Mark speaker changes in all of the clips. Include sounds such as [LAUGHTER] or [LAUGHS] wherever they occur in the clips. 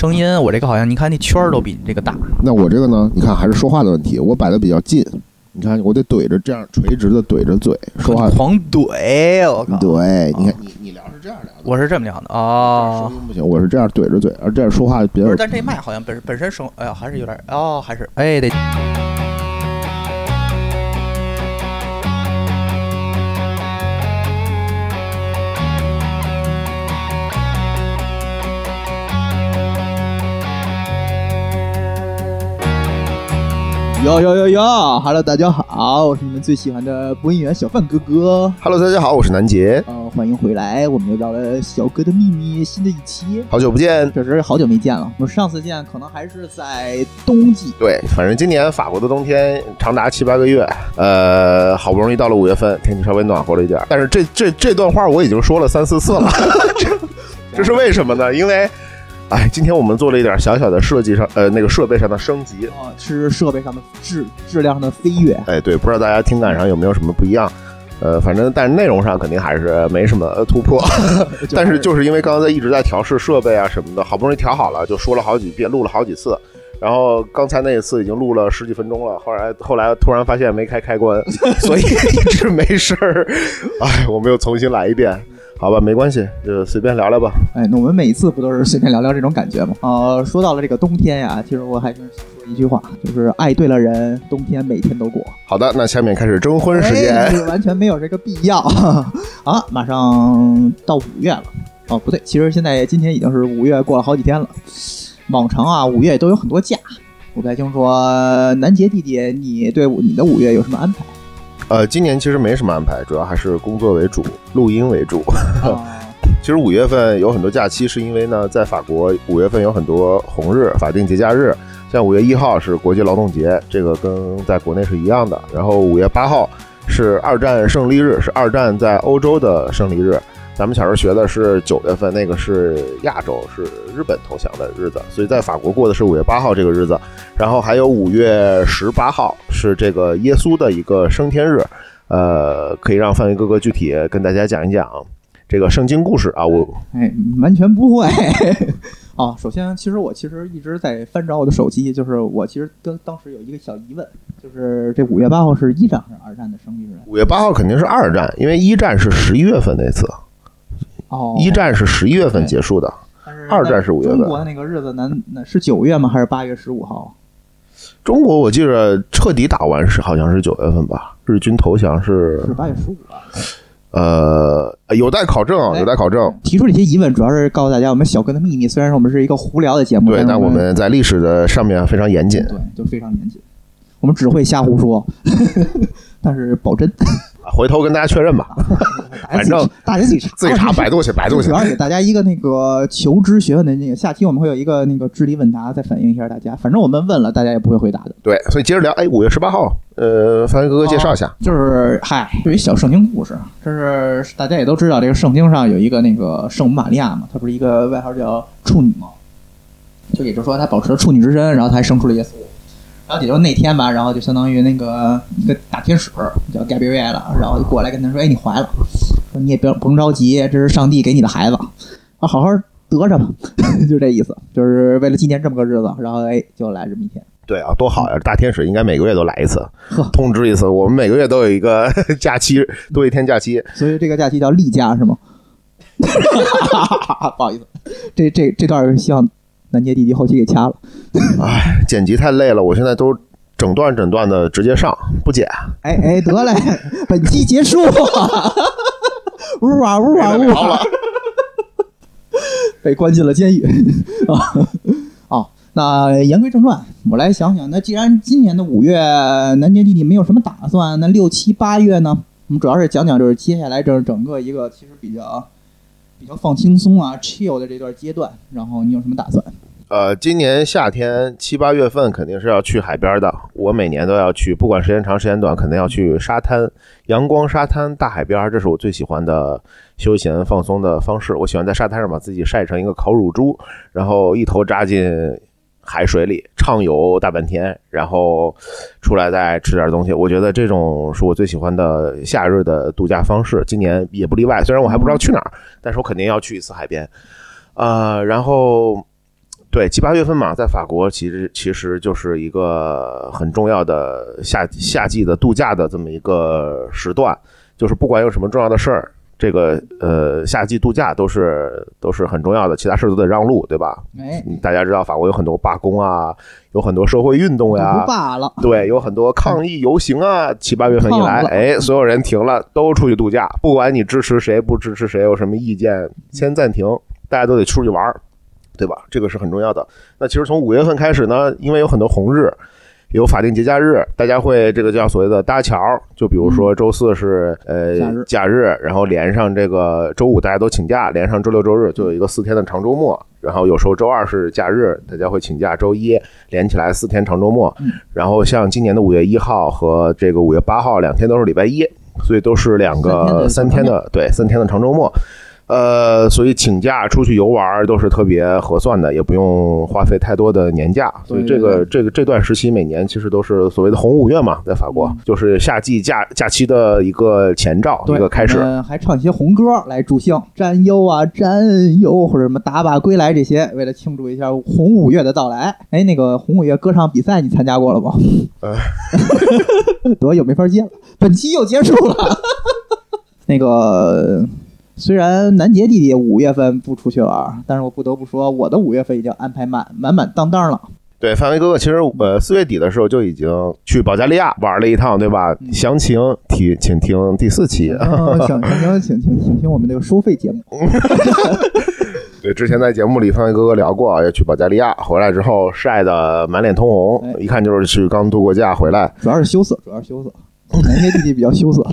Speaker 1: 声音，我这个好像你看那圈儿都比你这个大。
Speaker 2: 那我这个呢？你看还是说话的问题，我摆的比较近。你看我得怼着这样垂直的怼着嘴说话，[LAUGHS]
Speaker 1: 狂怼！我靠！
Speaker 2: 对，你看你你聊是这样聊的，
Speaker 1: 我是这么聊的哦。
Speaker 2: 声音不行，我是这样怼着嘴，而这样说话比较。
Speaker 1: 但这麦好像本本身声，哎呀，还是有点哦，还是哎得。
Speaker 3: 哟哟哟哟，Hello，大家好，我是你们最喜欢的播音员小范哥哥。
Speaker 2: Hello，大家好，我是南杰。
Speaker 3: 呃，欢迎回来，我们又到了小哥的秘密新的一期。
Speaker 2: 好久不见，
Speaker 3: 确实好久没见了。我们上次见可能还是在冬季。
Speaker 2: 对，反正今年法国的冬天长达七八个月。呃，好不容易到了五月份，天气稍微暖和了一点。但是这这这段话我已经说了三四次了，[LAUGHS] 这是为什么呢？因为。哎，今天我们做了一点小小的设计上，呃，那个设备上的升级
Speaker 3: 啊，是设备上的质质量上的飞跃。
Speaker 2: 哎，对，不知道大家听感上有没有什么不一样？呃，反正但是内容上肯定还是没什么突破。[LAUGHS] 但是就是因为刚才一直在调试设备啊什么的，好不容易调好了，就说了好几遍，录了好几次。然后刚才那一次已经录了十几分钟了，后来后来突然发现没开开关，所以一直没事儿。哎，我们又重新来一遍。好吧，没关系，就随便聊聊吧。
Speaker 3: 哎，那我们每一次不都是随便聊聊这种感觉吗？呃，说到了这个冬天呀，其实我还是想说一句话，就是爱对了人，冬天每天都过。
Speaker 2: 好的，那下面开始征婚时间。
Speaker 3: 完全没有这个必要 [LAUGHS] 啊！马上到五月了。哦，不对，其实现在今天已经是五月过了好几天了。往常啊，五月都有很多假。我不太清楚说，南杰弟弟，你对你的五月有什么安排？
Speaker 2: 呃，今年其实没什么安排，主要还是工作为主，录音为主。[LAUGHS] 其实五月份有很多假期，是因为呢，在法国五月份有很多红日、法定节假日，像五月一号是国际劳动节，这个跟在国内是一样的。然后五月八号是二战胜利日，是二战在欧洲的胜利日。咱们小时候学的是九月份，那个是亚洲，是日本投降的日子，所以在法国过的是五月八号这个日子。然后还有五月十八号是这个耶稣的一个升天日，呃，可以让范围哥哥具体跟大家讲一讲这个圣经故事啊。我
Speaker 3: 哎，完全不会啊。[LAUGHS] 首先，其实我其实一直在翻找我的手机，就是我其实跟当时有一个小疑问，就是这五月八号是一战还是二战的胜利日？
Speaker 2: 五月八号肯定是二战，因为一战是十一月份那次。
Speaker 3: 哦，
Speaker 2: 一战是十一月份结束的，二战是五月份。
Speaker 3: 中国的那个日子，那那是九月吗？还是八月十五号？
Speaker 2: 中国我记着彻底打完是好像是九月份吧，日军投降
Speaker 3: 是是八月十五
Speaker 2: 啊。呃，有待考证，有待考证。
Speaker 3: 提出这些疑问，主要是告诉大家我们小哥的秘密。虽然说我们是一个胡聊的节目，
Speaker 2: 对，但我们在历史的上面非常严谨，
Speaker 3: 对，就非常严谨。我们只会瞎胡说，[LAUGHS] 但是保真。
Speaker 2: 回头跟大家确认吧，[LAUGHS] 反正
Speaker 3: 大家自己查，
Speaker 2: 自己查百度去，百度去。
Speaker 3: 主要给大家一个那个求知学问的那个，下期我们会有一个那个智力问答，再反映一下大家。反正我们问了，大家也不会回答的。
Speaker 2: 对，所以接着聊。哎，五月十八号，呃，范哥哥介绍一下，
Speaker 3: 就是嗨，有一小圣经故事，这是大家也都知道，这个圣经上有一个那个圣母玛利亚嘛，她不是一个外号叫处女吗？就也就是说，她保持了处女之身，然后她还生出了耶稣。然后也就那天吧，然后就相当于那个一个大天使叫 Gabriel 了，然后就过来跟他说：“哎，你怀了，说你也别不用着急，这是上帝给你的孩子，啊，好好得着吧。[LAUGHS] ”就这意思，就是为了纪念这么个日子，然后哎，就来这么一天。
Speaker 2: 对啊，多好呀！大天使应该每个月都来一次，通知一次。我们每个月都有一个 [LAUGHS] 假期，多一天假期，
Speaker 3: 所以这个假期叫例假是吗？[LAUGHS] 不好意思，这这这段希望。南杰弟弟后期给掐了，[LAUGHS]
Speaker 2: 哎，剪辑太累了，我现在都整段整段的直接上，不剪。
Speaker 3: 哎哎，得嘞，[LAUGHS] 本期结束。呜啊呜啊呜啊！[LAUGHS] 被关进了监狱啊！哦，那言归正传，我来想想，那既然今年的五月南杰弟弟没有什么打算，那六七八月呢？我们主要是讲讲，就是接下来整整个一个其实比较。比较放轻松啊，chill 的这段阶段，然后你有什么打算？
Speaker 2: 呃，今年夏天七八月份肯定是要去海边的。我每年都要去，不管时间长时间短，肯定要去沙滩、阳光沙滩、大海边，这是我最喜欢的休闲放松的方式。我喜欢在沙滩上把自己晒成一个烤乳猪，然后一头扎进。海水里畅游大半天，然后出来再吃点东西，我觉得这种是我最喜欢的夏日的度假方式。今年也不例外，虽然我还不知道去哪儿，但是我肯定要去一次海边。呃，然后，对，七八月份嘛，在法国其实其实就是一个很重要的夏夏季的度假的这么一个时段，就是不管有什么重要的事儿。这个呃，夏季度假都是都是很重要的，其他事都得让路，对吧？
Speaker 3: 哎，
Speaker 2: 大家知道法国有很多罢工啊，有很多社会运动呀，
Speaker 3: 不罢了。
Speaker 2: 对，有很多抗议游行啊。七八月份一来，所有人停了，都出去度假，不管你支持谁不支持谁，有什么意见，先暂停，大家都得出去玩儿，对吧？这个是很重要的。那其实从五月份开始呢，因为有很多红日。有法定节假日，大家会这个叫所谓的搭桥，就比如说周四是呃
Speaker 3: 假日，
Speaker 2: 然后连上这个周五大家都请假，连上周六周日就有一个四天的长周末。然后有时候周二是假日，大家会请假，周一连起来四天长周末。
Speaker 3: 嗯
Speaker 2: 然后像今年的五月一号和这个五月八号两天都是礼拜一，所以都是两个三
Speaker 3: 天的
Speaker 2: 对三天的长周末。呃，所以请假出去游玩儿都是特别合算的，也不用花费太多的年假。所以这个这个这段时期每年其实都是所谓的红五月嘛，在法国、
Speaker 3: 嗯
Speaker 2: 就是夏季假假期的一个前兆，一个开始
Speaker 3: 还唱一些红歌来助兴，占优啊，占优，或者什么打靶归来这些，为了庆祝一下红五月的到来。哎，那个红五月歌唱比赛你参加过了吗？
Speaker 2: 呃 [LAUGHS]
Speaker 3: 得又没法接了，本期又结束了。[LAUGHS] 那个虽然南杰弟弟五月份不出去玩，但是我不得不说，我的五月份已经安排满满满当当了。
Speaker 2: 对，范伟哥哥，其实呃四月底的时候就已经去保加利亚玩了一趟，对吧？
Speaker 3: 嗯
Speaker 2: 详情提请听第四期。
Speaker 3: 嗯请请请请请请听我们这个收费节目。[LAUGHS]
Speaker 2: 对，之前在节目里范伟哥哥聊过，啊也去保加利亚，回来之后晒得满脸通红
Speaker 3: 哎，
Speaker 2: 一看就是去刚度过假回来。
Speaker 3: 主要是羞涩，主要是羞涩。南杰弟弟比较羞涩。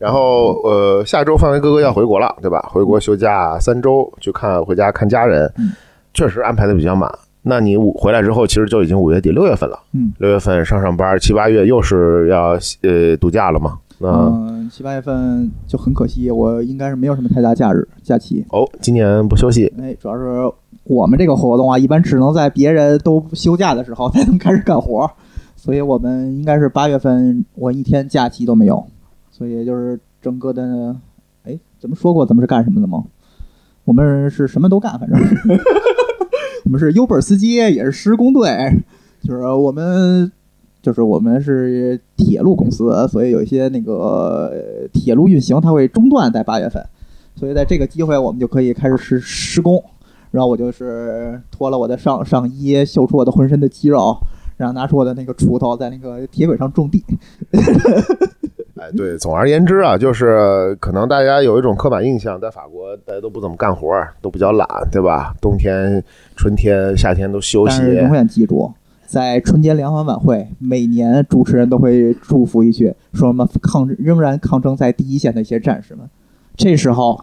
Speaker 2: 然后呃，下周范围哥哥要回国了，对吧？回国休假三周，去看回家看家人
Speaker 3: 嗯，
Speaker 2: 确实安排的比较满。那你五回来之后，其实就已经五月底六月份了。
Speaker 3: 嗯，
Speaker 2: 六月份上上班，七八月又是要呃度假了嘛？那、
Speaker 3: 嗯，七八月份就很可惜，我应该是没有什么太大假日假期。
Speaker 2: 哦，今年不休息，
Speaker 3: 哎，主要是我们这个活动啊，一般只能在别人都休假的时候 [LAUGHS] 才能开始干活，所以我们应该是八月份我一天假期都没有，所以就是整个的，哎，咱们说过咱们是干什么的吗？我们是什么都干，反正 [LAUGHS] 我们是 Uber 司机，也是施工队，就是我们就是我们是铁路公司，所以有一些那个铁路运行它会中断在八月份，所以在这个机会我们就可以开始施施工。然后我就是脱了我的上上衣，秀出我的浑身的肌肉，然后拿出我的那个锄头，在那个铁轨上种地。
Speaker 2: 哎，对，总而言之啊，就是可能大家有一种刻板印象，在法国大家都不怎么干活儿，都比较懒，对吧？冬天、春天、夏天都休息
Speaker 3: 永远记住，在春节联欢晚会，每年主持人都会祝福一句，说什么抗仍然抗争在第一线的一些战士们。这时候，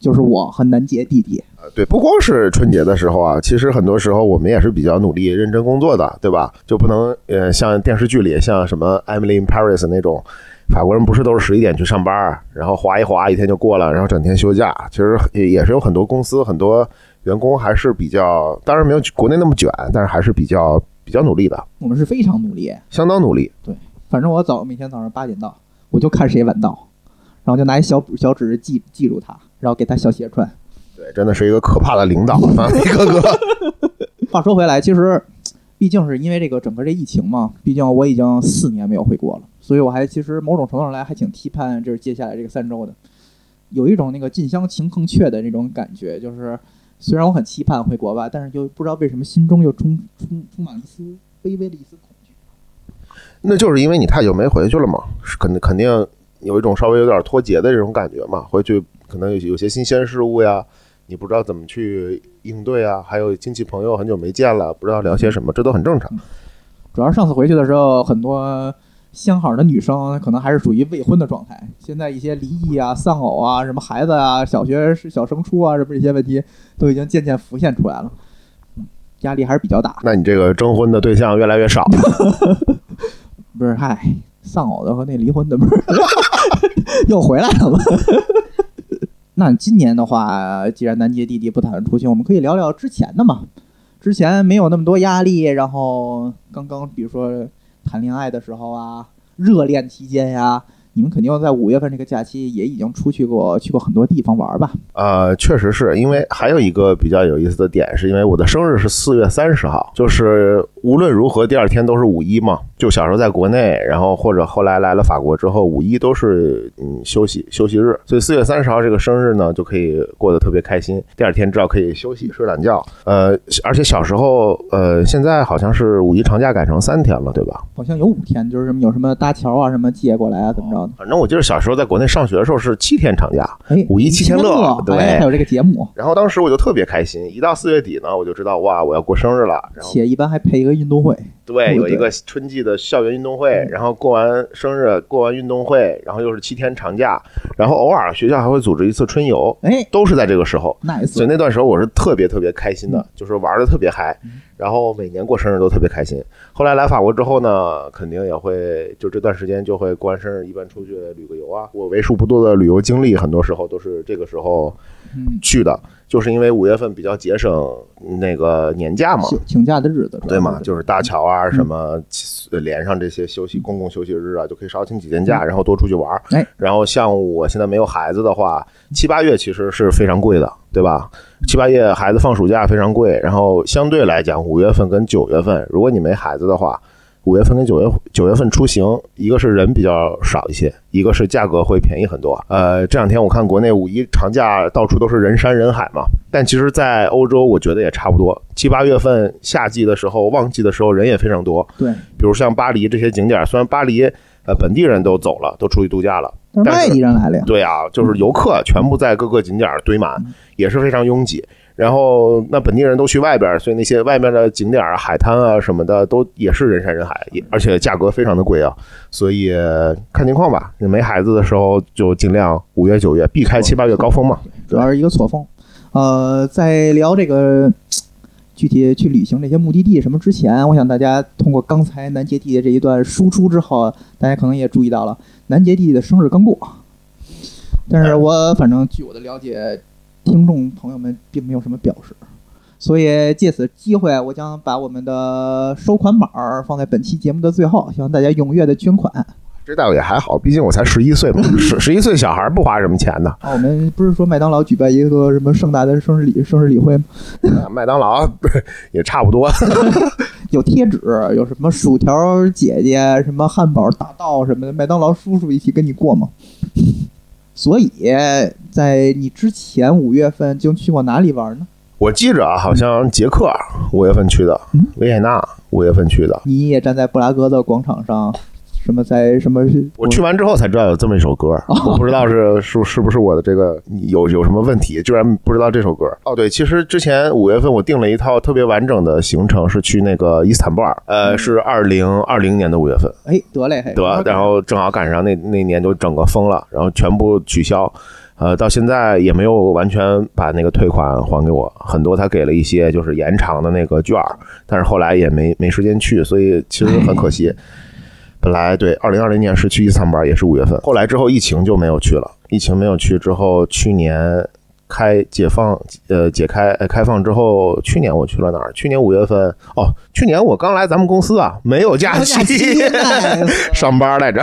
Speaker 3: 就是我和南杰弟弟。
Speaker 2: 对，不光是春节的时候啊，其实很多时候我们也是比较努力、认真工作的，对吧？就不能呃像电视剧里像什么《Emily in Paris》那种，法国人不是都是十一点去上班，然后划一划一天就过了，然后整天休假。其实也也是有很多公司很多员工还是比较，当然没有国内那么卷，但是还是比较比较努力的，
Speaker 3: 我们是非常努力，
Speaker 2: 相当努力。
Speaker 3: 对反正我早每天早上八点到，我就看谁晚到，然后就拿一小小纸记记住他，然后给他小鞋穿。
Speaker 2: 对，真的是一个可怕的领导，范伟哥哥。
Speaker 3: 话说回来，其实毕竟是因为这个整个这疫情嘛，毕竟我已经四年没有回国了，所以我还其实某种程度上来还挺期盼就是接下来这个三周的，有一种那个近乡情更怯的那种感觉，就是虽然我很期盼回国吧，但是就不知道为什么心中又充充充满了一丝微微的一丝恐惧。
Speaker 2: 那就是因为你太久没回去了嘛，是肯定肯定有一种稍微有点脱节的这种感觉嘛。回去可能有有些新鲜事物呀，你不知道怎么去应对啊，还有亲戚朋友很久没见了，不知道聊些什么，这都很正常。
Speaker 3: 主要上次回去的时候，很多相好的女生可能还是属于未婚的状态。现在一些离异啊、丧偶啊、什么孩子啊、小学小升初啊，什么这些问题都已经渐渐浮现出来了，嗯压力还是比较大。
Speaker 2: 那你这个征婚的对象越来越少，
Speaker 3: 不是，嗨，丧偶的和那离婚的不是又回来了吗？[LAUGHS] 那今年的话，既然南杰弟弟不打算出行，我们可以聊聊之前的嘛。之前没有那么多压力，然后刚刚比如说谈恋爱的时候啊，热恋期间呀，你们肯定在五月份这个假期也已经出去过，去过很多地方玩吧？
Speaker 2: 呃，确实是因为还有一个比较有意思的点，是因为我的生日是四月三十号，就是无论如何第二天都是五一嘛。就小时候在国内，然后或者后来来了法国之后，五一都是嗯休息休息日，所以四月三十号这个生日呢就可以过得特别开心。第二天至少可以休息睡懒觉。呃，而且小时候呃，现在好像是五一长假改成三天了，对吧？
Speaker 3: 好像有五天，就是什么有什么搭桥啊，什么借过来啊，怎么着的？
Speaker 2: 反正我记得小时候在国内上学的时候是七天长假，
Speaker 3: 哎，
Speaker 2: 五一七天乐，对，
Speaker 3: 还有这个节目。
Speaker 2: 然后当时我就特别开心，一到四月底呢，我就知道哇，我要过生日了。
Speaker 3: 且一般还配一个运动会，
Speaker 2: 对，有一个春季的校园运动会，然后过完生日，过完运动会，然后又是七天长假，然后偶尔学校还会组织一次春游，
Speaker 3: 哎，
Speaker 2: 都是在这个时候。
Speaker 3: nice。
Speaker 2: 所以那段时候我是特别特别开心的，就是玩的特别嗨。然后每年过生日都特别开心。后来来法国之后呢，肯定也会就这段时间就会过完生日，一般出去旅个游啊。我为数不多的旅游经历，很多时候都是这个时候去的，就是因为五月份比较节省那个年假嘛，
Speaker 3: 请假的日子，
Speaker 2: 对嘛？就是大桥啊什么连上这些休息公共休息日啊，就可以少请几天假，然后多出去玩。
Speaker 3: 哎，
Speaker 2: 然后像我现在没有孩子的话，七八月其实是非常贵的，对吧？七八月孩子放暑假非常贵，然后相对来讲，五月份跟九月份，如果你没孩子的话，五月份跟九月九月份出行，一个是人比较少一些，一个是价格会便宜很多。呃，这两天我看国内五一长假到处都是人山人海嘛，但其实，在欧洲我觉得也差不多。七八月份夏季的时候，旺季的时候人也非常多。
Speaker 3: 对，
Speaker 2: 比如像巴黎这些景点，虽然巴黎呃本地人都走了，都出去度假了。
Speaker 3: 外地人来了呀？
Speaker 2: 对啊，就是游客全部在各个景点堆满，也是非常拥挤。然后那本地人都去外边，所以那些外面的景点啊、海滩啊什么的，都也是人山人海，也而且价格非常的贵啊。所以看情况吧，你没孩子的时候就尽量五月、九月避开七八月高峰嘛。[LAUGHS]
Speaker 3: 主要是一个错峰。呃，在聊这个具体去旅行这些目的地什么之前，我想大家通过刚才南杰弟的这一段输出之后，大家可能也注意到了。南杰弟的生日刚过，但是我反正据我的了解，听众朋友们并没有什么表示，所以借此机会，我将把我们的收款码放在本期节目的最后，希望大家踊跃的捐款。
Speaker 2: 这倒也还好，毕竟我才十一岁嘛，[LAUGHS] 十十一岁小孩不花什么钱的。
Speaker 3: 啊，我们不是说麦当劳举办一个什么盛大的生日礼生日礼会吗？
Speaker 2: 麦当劳 [LAUGHS] 也差不多。[LAUGHS]
Speaker 3: 有贴纸，有什么薯条姐姐，什么汉堡大道什么的，麦当劳叔叔一起跟你过吗？所以在你之前五月份就去过哪里玩呢？
Speaker 2: 我记着啊，好像捷克五月份去的，维也纳五月份去的。
Speaker 3: 你也站在布拉格的广场上。什么在什么？
Speaker 2: 我去完之后才知道有这么一首歌，我不知道是是是不是我的这个有有什么问题，居然不知道这首歌。哦，对，其实之前五月份我订了一套特别完整的行程，是去那个伊斯坦布尔，呃，是二零二零年的五月份。
Speaker 3: 哎，得嘞，
Speaker 2: 得，然后正好赶上那那年就整个封了，然后全部取消，呃，到现在也没有完全把那个退款还给我，很多他给了一些就是延长的那个券，但是后来也没没时间去，所以其实很可惜。本来对，二零二零年是去伊斯坦布尔，也是五月份。后来之后疫情就没有去了。疫情没有去之后，去年开解放，呃，解开开放之后，去年我去了哪儿？去年五月份哦，去年我刚来咱们公司啊，没有假期，上班来着。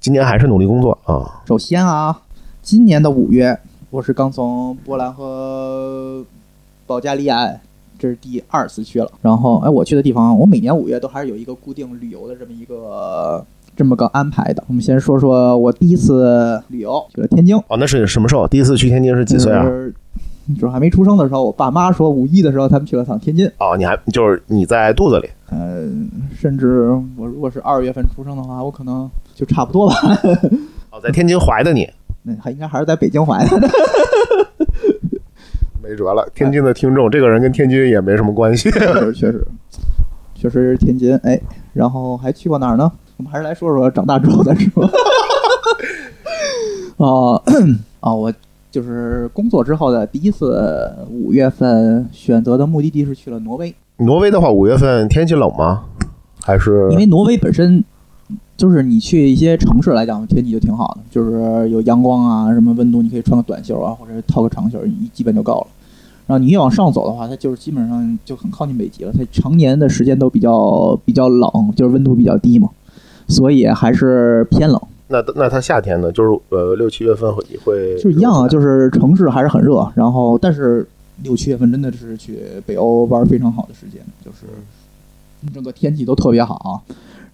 Speaker 2: 今年还是努力工作啊。
Speaker 3: 首先啊，今年的五月，我是刚从波兰和保加利亚。这是第二次去了，然后哎，我去的地方，我每年五月都还是有一个固定旅游的这么一个这么个安排的。我们先说说我第一次旅游去了天津。
Speaker 2: 哦，那是什么时候？第一次去天津是几岁啊？
Speaker 3: 就是还没出生的时候，我爸妈说五一的时候他们去了趟天津。
Speaker 2: 哦，你还就是你在肚子里？
Speaker 3: 嗯，甚至我如果是二月份出生的话，我可能就差不多吧。
Speaker 2: 哦，在天津怀的你？[LAUGHS]
Speaker 3: 那还应该还是在北京怀的。
Speaker 2: 没辙了，天津的听众，这个人跟天津也没什么关系。[LAUGHS]
Speaker 3: 确实，确实，是天津。哎，然后还去过哪儿呢？我们还是来说说长大之后再说。[LAUGHS] 哦，哦，我就是工作之后的第一次五月份选择的目的地是去了挪威。
Speaker 2: 挪威的话，五月份天气冷吗？还是
Speaker 3: 因为挪威本身就是你去一些城市来讲，天气就挺好的，就是有阳光啊，什么温度，你可以穿个短袖啊，或者套个长袖，一基本就够了。然后你越往上走的话，它就是基本上就很靠近北极了。它常年的时间都比较比较冷，就是温度比较低嘛，所以还是偏冷。
Speaker 2: 那那它夏天呢？就是呃六七月份会会
Speaker 3: 就一样啊，就是城市还是很热，然后但是六七月份真的是去北欧玩非常好的时间，就是整个天气都特别好，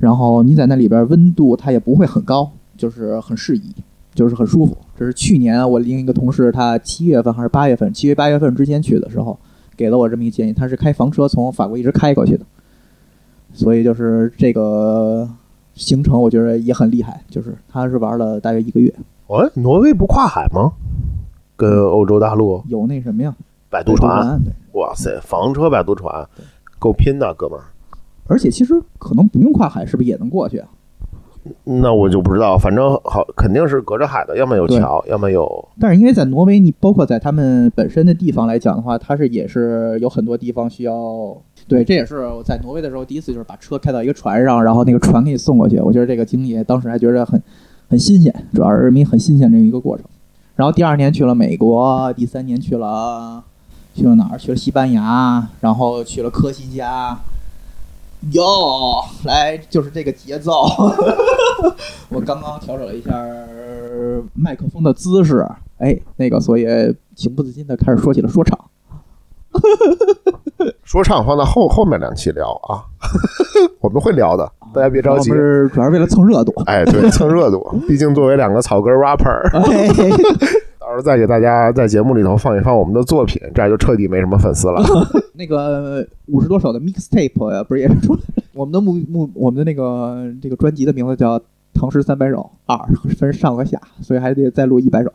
Speaker 3: 然后你在那里边温度它也不会很高，就是很适宜，就是很舒服。这是去年我另一个同事他七月份还是八月份，七月八月份之间去的时候给了我这么一个建议，他是开房车从法国一直开过去的，所以就是这个行程我觉得也很厉害，就是他是玩了大约一个月，
Speaker 2: 哦，挪威不跨海吗？跟欧洲大陆
Speaker 3: 有那什么呀，
Speaker 2: 摆渡船，
Speaker 3: 船对。
Speaker 2: 哇塞，房车摆渡船，够拼的，哥们儿。
Speaker 3: 而且其实可能不用跨海，是不是也能过去啊？
Speaker 2: 那我就不知道，反正好肯定是隔着海的，要么有桥，要么有
Speaker 3: 但是因为在挪威，你包括在他们本身的地方来讲的话，它是也是有很多地方需要。对，这也是我在挪威的时候第一次，就是把车开到一个船上，然后那个船给你送过去。我觉得这个经历当时还觉得很很新鲜，主要是因为很新鲜这么一个过程。然后第二年去了美国，第三年去了去了哪儿？去了西班牙，然后去了科西嘉。哟，来就是这个节奏。[LAUGHS] 我刚刚调整了一下麦克风的姿势，哎，那个，所以情不自禁的开始说起了说唱。[LAUGHS]
Speaker 2: 说唱放到后后面两期聊啊，[LAUGHS] 我们会聊的，大家别着急
Speaker 3: 我们。是主要是为了蹭热度。
Speaker 2: 哎，对，蹭热度，毕竟作为两个草根 rapper，
Speaker 3: 哎，
Speaker 2: 到时候再给大家在节目里头放一放我们的作品，这样就彻底没什么粉丝了。[LAUGHS]
Speaker 3: 那个五十多首的 mixtape 呀，不是也是出来了？我们的目目，我们的那个这个专辑的名字叫《唐诗三百首》，二分上和下，所以还得再录一百首。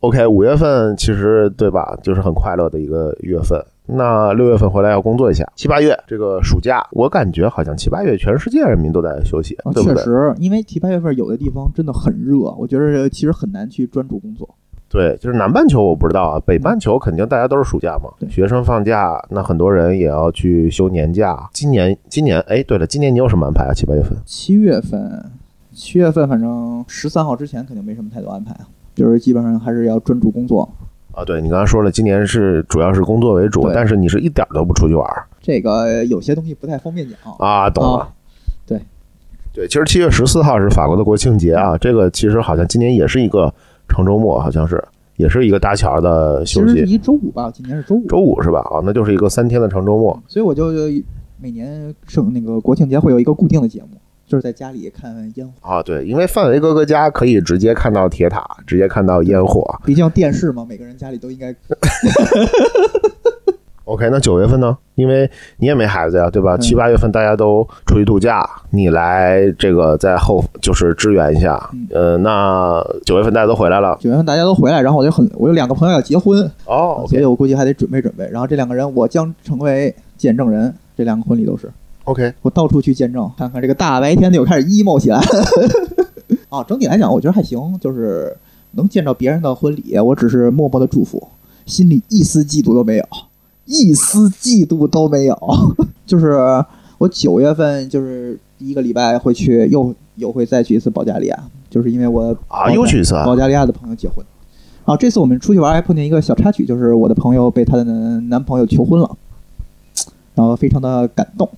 Speaker 2: OK，五月份其实对吧，就是很快乐的一个月份。那六月份回来要工作一下，七八月这个暑假，我感觉好像七八月全世界人民都在休息，
Speaker 3: 啊，
Speaker 2: 对不对？
Speaker 3: 确实，因为七八月份有的地方真的很热，我觉得其实很难去专注工作。
Speaker 2: 对，就是南半球我不知道啊，北半球肯定大家都是暑假嘛，学生放假，那很多人也要去休年假。今年，今年，哎，对了，今年你有什么安排啊？七八月份？
Speaker 3: 七月份，七月份反正十三号之前肯定没什么太多安排啊，就是基本上还是要专注工作。
Speaker 2: 啊，对你刚才说了，今年是主要是工作为主，但是你是一点儿都不出去玩儿
Speaker 3: 这个有些东西不太方便讲。
Speaker 2: 啊，懂了。
Speaker 3: 啊对，
Speaker 2: 对，其实七月十四号是法国的国庆节啊，这个其实好像今年也是一个长周末，好像是也是一个搭桥的休息，
Speaker 3: 一周五吧，今年是周五，
Speaker 2: 周五是吧？啊，那就是一个三天的长周末。
Speaker 3: 所以我就每年圣那个国庆节会有一个固定的节目，就是在家里看烟火。
Speaker 2: 啊，对，因为范围哥哥家可以直接看到铁塔，直接看到烟火。
Speaker 3: 毕竟电视嘛，每个人家里都应该 [LAUGHS]
Speaker 2: OK，那九月份呢？因为你也没孩子呀，对吧？
Speaker 3: 嗯
Speaker 2: 七八月份大家都出去度假，你来这个在后就是支援一下。
Speaker 3: 嗯
Speaker 2: 呃，那九月份大家都回来了。
Speaker 3: 九月份大家都回来，然后我就很我有两个朋友要结婚，
Speaker 2: 哦
Speaker 3: 所以我估计还得准备准备。然后这两个人我将成为见证人，这两个婚礼都是。
Speaker 2: ，OK，
Speaker 3: 我到处去见证，看看这个大白天的又开始 emo 起来。[LAUGHS] 啊，整体来讲，我觉得还行，就是能见到别人的婚礼，我只是默默的祝福，心里一丝嫉妒都没有，一丝嫉妒都没有。[LAUGHS] 就是我九月份就是第一个礼拜会去，又又会再去一次保加利亚，就是因为我
Speaker 2: 啊，又去一次啊
Speaker 3: 保加利亚的朋友结婚。啊，这次我们出去玩还碰见一个小插曲，就是我的朋友被她的男朋友求婚了，然后非常的感动。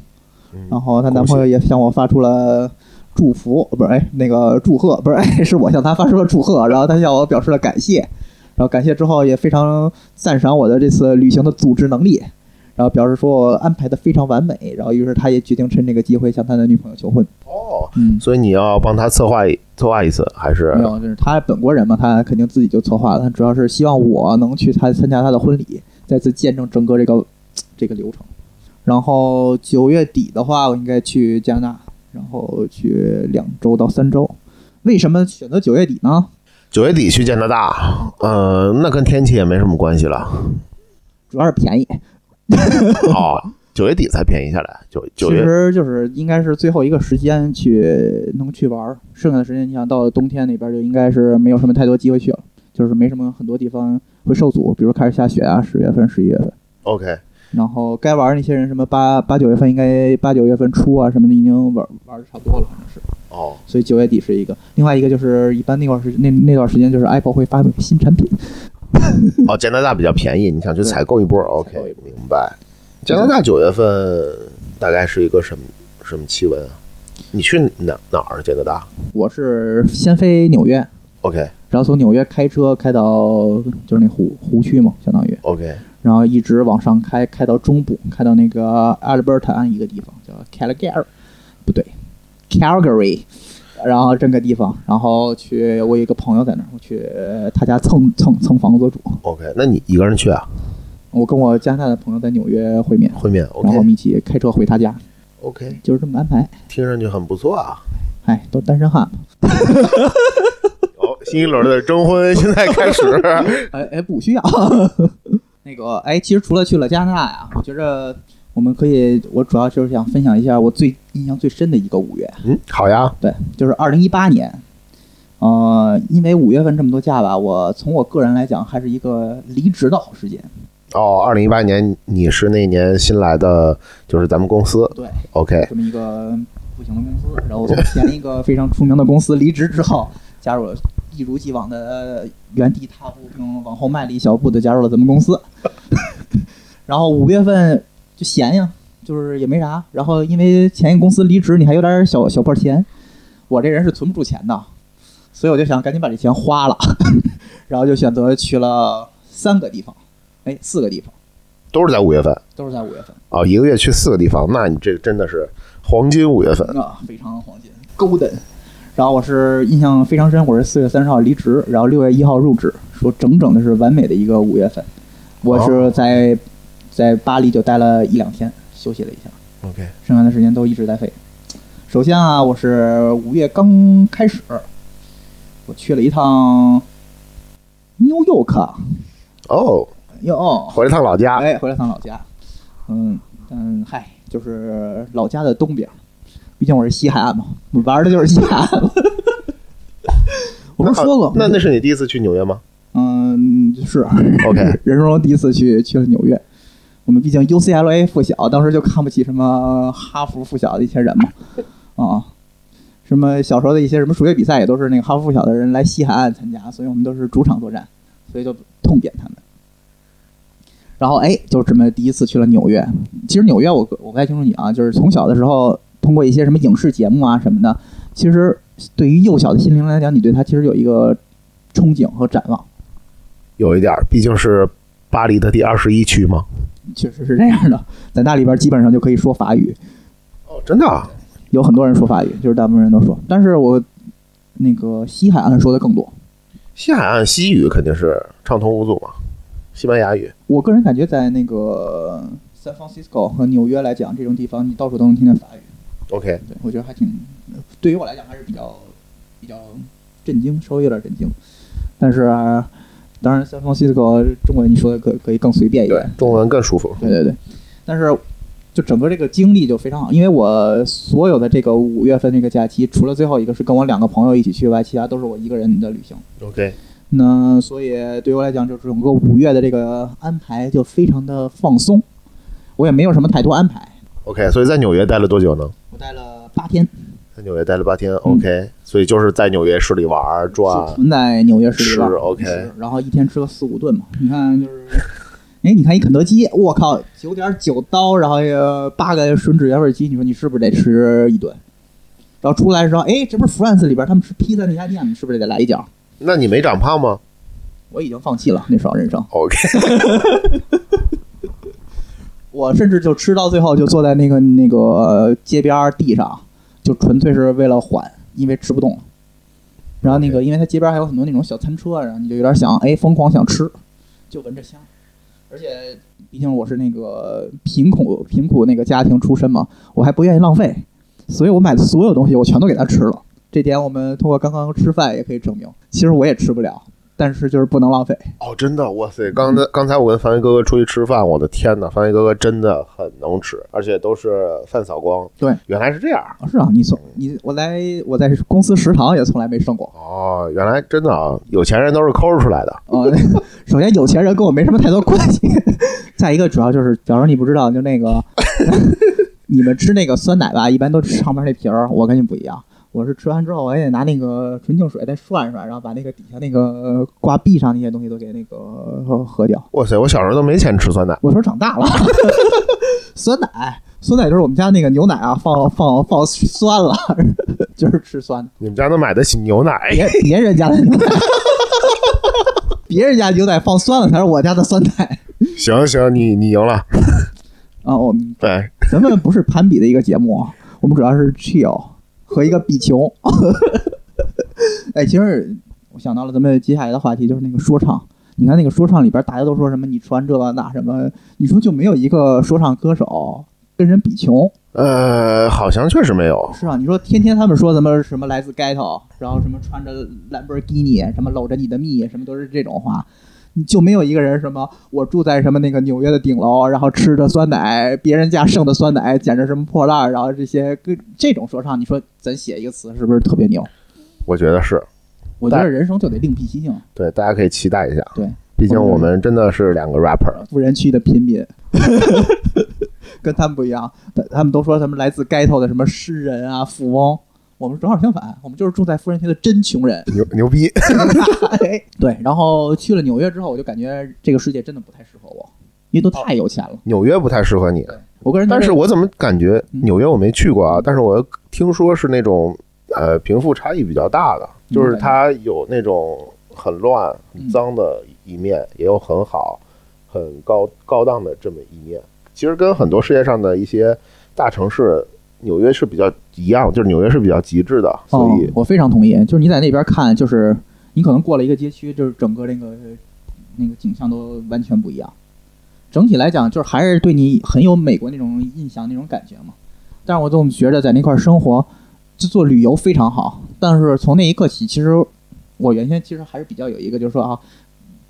Speaker 2: 嗯
Speaker 3: 然后她男朋友也向我发出了祝福，不是哎那个祝贺，不是哎是我向他发出了祝贺，然后他向我表示了感谢，然后感谢之后也非常赞赏我的这次旅行的组织能力，然后表示说我安排的非常完美，然后于是他也决定趁这个机会向他的女朋友求婚。
Speaker 2: 哦，
Speaker 3: 嗯，
Speaker 2: 所以你要帮他策划策划一次，还是
Speaker 3: 没有，就是他本国人嘛，他肯定自己就策划了，他主要是希望我能去他参加他的婚礼，再次见证整个这个这个流程。然后九月底的话，我应该去加拿大，然后去两周到三周。为什么选择九月底呢？
Speaker 2: 九月底去加拿大？呃，那跟天气也没什么关系了。
Speaker 3: 主要是便宜，[LAUGHS]
Speaker 2: 哦，九月底才便宜下来，九九
Speaker 3: 其
Speaker 2: 月
Speaker 3: 实就是应该是最后一个时间去能去玩儿，剩下的时间你想到了冬天那边就应该是没有什么太多机会去了，就是没什么很多地方会受阻，比如开始下雪啊，十月份、十一月份。
Speaker 2: OK，
Speaker 3: 然后该玩儿那些人，什么八八九月份应该八九月份初啊什么的，已经玩玩的差不多了，反正是。
Speaker 2: 哦，
Speaker 3: 所以九月底是一个，另外一个就是一般那段时那那段时间就是 Apple 会发新产品，[LAUGHS]
Speaker 2: 哦，加拿大比较便宜，你想去采购一波？OK，
Speaker 3: 采购一
Speaker 2: 明白。加拿大九月份大概是一个什么什么气温啊？你去哪哪儿加拿大
Speaker 3: 我是先飞纽约
Speaker 2: ，？OK
Speaker 3: 然后从纽约开车开到就是那湖湖区嘛，相当于
Speaker 2: ，OK，
Speaker 3: 然后一直往上开，开到中部，开到那个 Alberta 一个地方叫 Calgary，不对，Calgary，然后这个地方，然后去我有一个朋友在那儿，我去他家蹭蹭蹭房子住
Speaker 2: ，OK，那你一个人去啊？
Speaker 3: 我跟我加拿大的朋友在纽约会面，
Speaker 2: 会面
Speaker 3: 然后我们一起开车回他家
Speaker 2: ，OK，
Speaker 3: 就是这么安排。
Speaker 2: 听上去很不错啊。
Speaker 3: 哎，都单身汉嘛，
Speaker 2: 哦，新一轮的征婚现在开始。[LAUGHS]
Speaker 3: 哎哎，不需要。那个哎，其实除了去了加拿大呀，我觉着我们可以，我主要就是想分享一下我最印象最深的一个五月。
Speaker 2: 嗯，好呀。
Speaker 3: 对，就是二零一八年。呃，因为五月份这么多假吧，我从我个人来讲，还是一个离职的好时间。
Speaker 2: 哦，二零一八年你是那年新来的，就是咱们公司。
Speaker 3: 对
Speaker 2: ，OK
Speaker 3: 这么一个不行的公司，然后从前一个非常出名的公司离职之后，加入了一如既往的原地踏步，并往后迈了一小步的加入了咱们公司。[LAUGHS] 然后五月份就闲呀，就是也没啥。然后因为前一个公司离职，你还有点小小破钱，我这人是存不住钱的，所以我就想赶紧把这钱花了，[LAUGHS] 然后就选择去了三个地方，哎，四个地方，
Speaker 2: 都是在五月份。
Speaker 3: 都是在五月份。
Speaker 2: 哦，一个月去四个地方，那你这真的是黄金五月份。
Speaker 3: 啊，非常黄金，golden。然后我是印象非常深，我是四月三十号离职，然后六月一号入职，说整整的是完美的一个五月份。我是在在巴黎就待了一两天，休息了一下
Speaker 2: ，OK，
Speaker 3: 剩下的时间都一直在飞。首先啊，我是五月刚开始，我去了一趟 New York，
Speaker 2: 哦，
Speaker 3: 哟，
Speaker 2: 回了趟老家。
Speaker 3: 哎，回了趟老家，嗯嗯，嗨，就是老家的东边，毕竟我是西海岸嘛，我玩的就是西海岸。[LAUGHS] 我不是说过，
Speaker 2: 那那是你第一次去纽约吗
Speaker 3: 嗯是
Speaker 2: ？OK，[LAUGHS]
Speaker 3: 人生中第一次去去了纽约。我们毕竟 UCLA 附小，当时就看不起什么哈佛附小的一些人嘛，啊，什么小时候的一些什么数学比赛也都是那个哈佛附小的人来西海岸参加，所以我们都是主场作战，所以就痛扁他们。然后哎，就这么第一次去了纽约。其实纽约我我不太清楚你啊，就是从小的时候通过一些什么影视节目啊什么的，其实对于幼小的心灵来讲，你对它其实有一个憧憬和展望。
Speaker 2: 有一点儿，毕竟是巴黎的第二十一区嘛。
Speaker 3: 确实是这样的，[LAUGHS] 在那里边基本上就可以说法语，
Speaker 2: 哦，真的啊？
Speaker 3: 有很多人说法语，就是大部分人都说。但是我那个西海岸说的更多。
Speaker 2: 西海岸西语肯定是畅通无阻嘛，西班牙语。
Speaker 3: 我个人感觉，在那个 San Francisco 和纽约来讲，这种地方你到处都能听见法语。
Speaker 2: OK，
Speaker 3: 对我觉得还挺，对于我来讲还是比较比较震惊，稍微有点震惊。但是、啊当然 San Francisco 中文你说的可可以更随便一点。，
Speaker 2: 中文更舒服。
Speaker 3: 对对对，但是就整个这个经历就非常好，因为我所有的这个五月份这个假期，除了最后一个是跟我两个朋友一起去外，其他都是我一个人的旅行。
Speaker 2: OK，
Speaker 3: 那所以对于我来讲，就整个五月的这个安排就非常的放松，我也没有什么太多安排。
Speaker 2: OK，所以在纽约待了多久呢？
Speaker 3: 我待了八天，
Speaker 2: 在纽约待了八天。OK，所以就是在纽约市里玩儿转
Speaker 3: 在纽约市里
Speaker 2: 是
Speaker 3: 玩
Speaker 2: OK
Speaker 3: 然后一天吃个四五顿嘛。你看就是，哎，你看一肯德基，我靠，九点九刀，然后呃八个吮指原味鸡，你说你是不是得吃一顿？然后出来的时候，哎，这不是 France 里边他们吃披萨那家店吗？是不是得来一脚？
Speaker 2: 那你没长胖吗
Speaker 3: 我已经放弃了那双人生
Speaker 2: ，？OK，[LAUGHS]
Speaker 3: 我甚至就吃到最后就坐在那个那个、街边地上，就纯粹是为了缓，因为吃不动。然后那个，因为它街边还有很多那种小餐车，然后你就有点想，哎，疯狂想吃，就闻着香。而且，毕竟我是那个贫苦贫苦那个家庭出身嘛，我还不愿意浪费，所以我买的所有东西我全都给他吃了。这点我们通过刚刚吃饭也可以证明。其实我也吃不了，但是就是不能浪费。
Speaker 2: 哦，真的，哇塞！刚才刚才我跟樊威哥哥出去吃饭，我的天呐，樊威哥哥真的很能吃，而且都是饭扫光。
Speaker 3: 对，
Speaker 2: 原来是这样。
Speaker 3: 啊是啊，你从你我来我在公司食堂也从来没剩过。
Speaker 2: 哦，原来真的啊，有钱人都是抠出来的。
Speaker 3: 呃，[LAUGHS] 首先有钱人跟我没什么太多关系，再一个主要就是，假如你不知道，就那个 [LAUGHS] 你们吃那个酸奶吧，一般都吃上面那皮儿，我跟你不一样。我是吃完之后，我也得拿那个纯净水再涮涮，然后把那个底下那个挂壁上那些东西都给那个喝喝掉。
Speaker 2: 哇塞，我小时候都没钱吃酸奶。
Speaker 3: 我说长大了，[LAUGHS] 酸奶酸奶就是我们家那个牛奶啊，放放放酸了，[LAUGHS] 就是吃酸的。
Speaker 2: 你们家能买得起牛奶？
Speaker 3: 别别人家的牛奶，[LAUGHS] 别人家牛奶放酸了才是我家的酸奶。
Speaker 2: 行行，你你赢了。
Speaker 3: 啊，我们
Speaker 2: 对，
Speaker 3: 咱们不是攀比的一个节目，我们主要是 chill 和一个比穷。[LAUGHS] 哎，其实我想到了咱们接下来的话题，就是那个说唱。你看那个说唱里边，大家都说什么你穿这那什么，你说就没有一个说唱歌手跟人比穷？
Speaker 2: 呃，好像确实没有。
Speaker 3: 是啊，你说天天他们说什么什么来自 ghetto，然后什么穿着兰博基尼，什么搂着你的蜜，什么都是这种话，你就没有一个人什么我住在什么那个纽约的顶楼，然后吃着酸奶，别人家剩的酸奶捡着什么破烂，然后这些跟这种说唱，你说咱写一个词是不是特别牛？
Speaker 2: 我觉得是。
Speaker 3: 我觉得人生就得另辟蹊径。
Speaker 2: 对，大家可以期待一下。
Speaker 3: 对，
Speaker 2: 毕竟我们真的是两个 rapper。
Speaker 3: 富人区的平民，[LAUGHS] 跟他们不一样。他他们都说他们来自 ghetto 的什么诗人啊、富翁，我们正好相反，我们就是住在富人区的真穷人。
Speaker 2: 牛牛逼！[LAUGHS]
Speaker 3: 对，然后去了纽约之后，我就感觉这个世界真的不太适合我，因为都太有钱了。
Speaker 2: 纽约不太适合你。
Speaker 3: 我个人，
Speaker 2: 但是我怎么感觉纽约我没去过啊？但是我听说是那种呃贫富差异比较大的。就是它有那种很乱、很脏的一面，也有很好、很高高档的这么一面。其实跟很多世界上的一些大城市，纽约是比较一样，就是纽约是比较极致的。所以，
Speaker 3: 我非常同意。就是你在那边看，就是你可能过了一个街区，就是整个那个那个景象都完全不一样。整体来讲，就是还是对你很有美国那种印象、那种感觉嘛。但是我总觉得在那块生活。就做旅游非常好，但是从那一刻起，其实我原先其实还是比较有一个，就是说啊，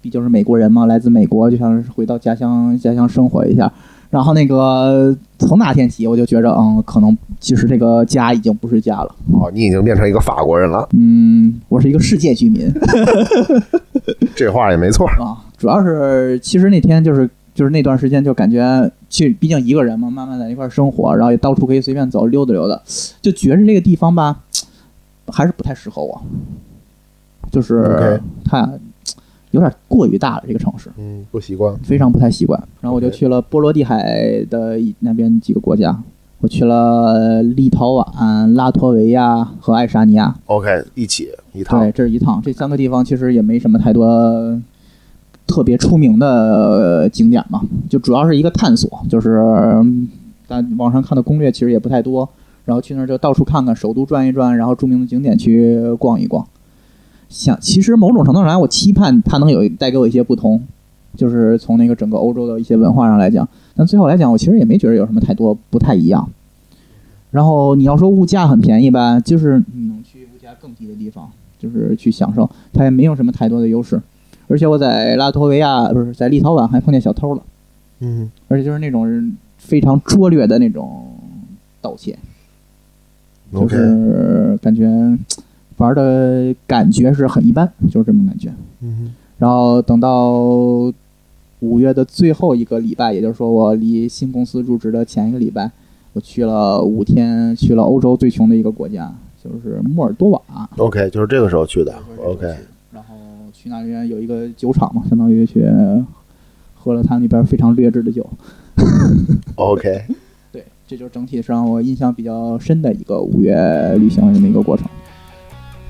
Speaker 3: 毕竟是美国人嘛，来自美国，就像是回到家乡家乡生活一下。然后那个从那天起，我就觉着，嗯，可能其实这个家已经不是家了。
Speaker 2: 哦，你已经变成一个法国人了。
Speaker 3: 嗯，我是一个世界居民。[LAUGHS]
Speaker 2: 这话也没错
Speaker 3: 啊，主要是其实那天就是。就是那段时间，就感觉去，毕竟一个人嘛，慢慢在一块生活，然后也到处可以随便走，溜达溜达，就觉着这个地方吧，还是不太适合我，就是它有点过于大了，这个城市，
Speaker 2: 嗯，不习惯，
Speaker 3: 非常不太习惯。然后我就去了波罗的海的那边几个国家，我去了立陶宛、拉脱维亚和爱沙尼亚。
Speaker 2: OK，一起一趟，
Speaker 3: 对，这是一趟。这三个地方其实也没什么太多。特别出名的景点嘛，就主要是一个探索，就是但网上看的攻略其实也不太多，然后去那儿就到处看看，首都转一转，然后著名的景点去逛一逛。想，其实某种程度上来，我期盼它能有带给我一些不同，就是从那个整个欧洲的一些文化上来讲。但最后来讲，我其实也没觉得有什么太多不太一样。然后你要说物价很便宜吧，就是你能去物价更低的地方，就是去享受，它也没有什么太多的优势。而且我在拉脱维亚不是在立陶宛还碰见小偷了，
Speaker 2: 嗯，
Speaker 3: 而且就是那种非常拙劣的那种盗窃，就是感觉玩的感觉是很一般，就是这么感觉。
Speaker 2: 嗯，
Speaker 3: 然后等到五月的最后一个礼拜，也就是说我离新公司入职的前一个礼拜，我去了五天，去了欧洲最穷的一个国家，就是莫尔多瓦。
Speaker 2: OK，就是这个时候去的。OK 然后。
Speaker 3: 去那边有一个酒厂嘛，相当于去喝了他那边非常劣质的酒。[LAUGHS]
Speaker 2: OK，
Speaker 3: 对，这就是整体上我印象比较深的一个五月旅行的这么一个过程。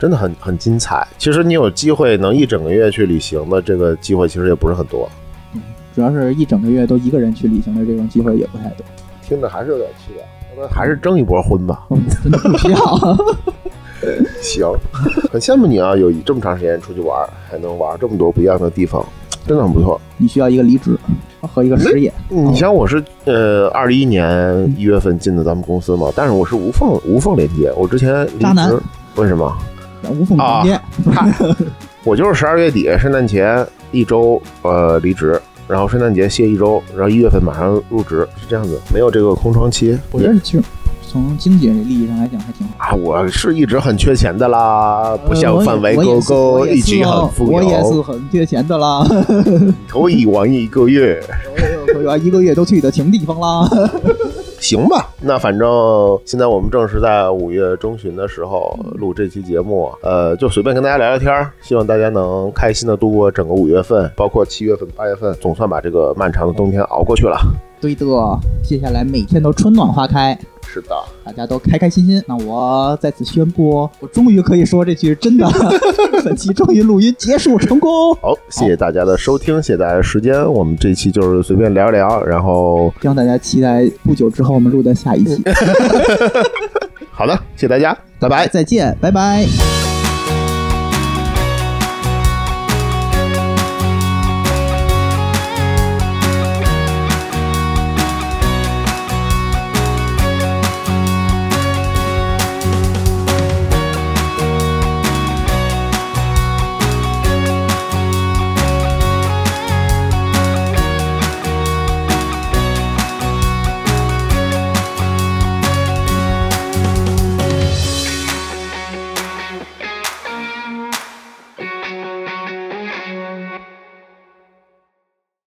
Speaker 2: 真的很很精彩。其实你有机会能一整个月去旅行的这个机会，其实也不是很多。
Speaker 3: 嗯，主要是一整个月都一个人去旅行的这种机会也不太多。
Speaker 2: 听着还是有点期待，要不然还是争一波婚吧。
Speaker 3: 真的不需要。
Speaker 2: 行，很羡慕你啊！有这么长时间出去玩，还能玩这么多不一样的地方，真的很不错。
Speaker 3: 你需要一个离职和一个失业。
Speaker 2: 你像我是呃，二一年一月份进的咱们公司嘛，但是我是无缝无缝连接。我之前
Speaker 3: 离职，
Speaker 2: 为什么？
Speaker 3: 无缝衔接。[LAUGHS]
Speaker 2: 我就是十二月底圣诞前一周呃离职，然后圣诞节歇一周，然后一月份马上入职，是这样子，没有这个空窗期。
Speaker 3: 我觉得其实。从经济利益上来讲还挺好
Speaker 2: 啊！我是一直很缺钱的啦，不像范围哥哥一直很富
Speaker 3: 有。我也是很缺钱的啦，
Speaker 2: 可以玩一个月。[LAUGHS]
Speaker 3: 可以玩一个月都去的穷地方啦。[LAUGHS]
Speaker 2: 行吧，那反正现在我们正是在五月中旬的时候录这期节目，呃，就随便跟大家聊聊天儿，希望大家能开心的度过整个五月份，包括七月份、八月份，总算把这个漫长的冬天熬过去了。
Speaker 3: 对的，接下来每天都春暖花开，
Speaker 2: 是的，
Speaker 3: 大家都开开心心。那我在此宣布，我终于可以说这句是真的，[LAUGHS] 本期终于录音结束成功。
Speaker 2: 好，谢谢大家的收听，谢谢大家的时间，我们这期就是随便聊一聊，然后
Speaker 3: 希望大家期待不久之后我们录的下一期。[LAUGHS]
Speaker 2: 好的，谢谢大家，拜拜。
Speaker 3: 再见，拜拜。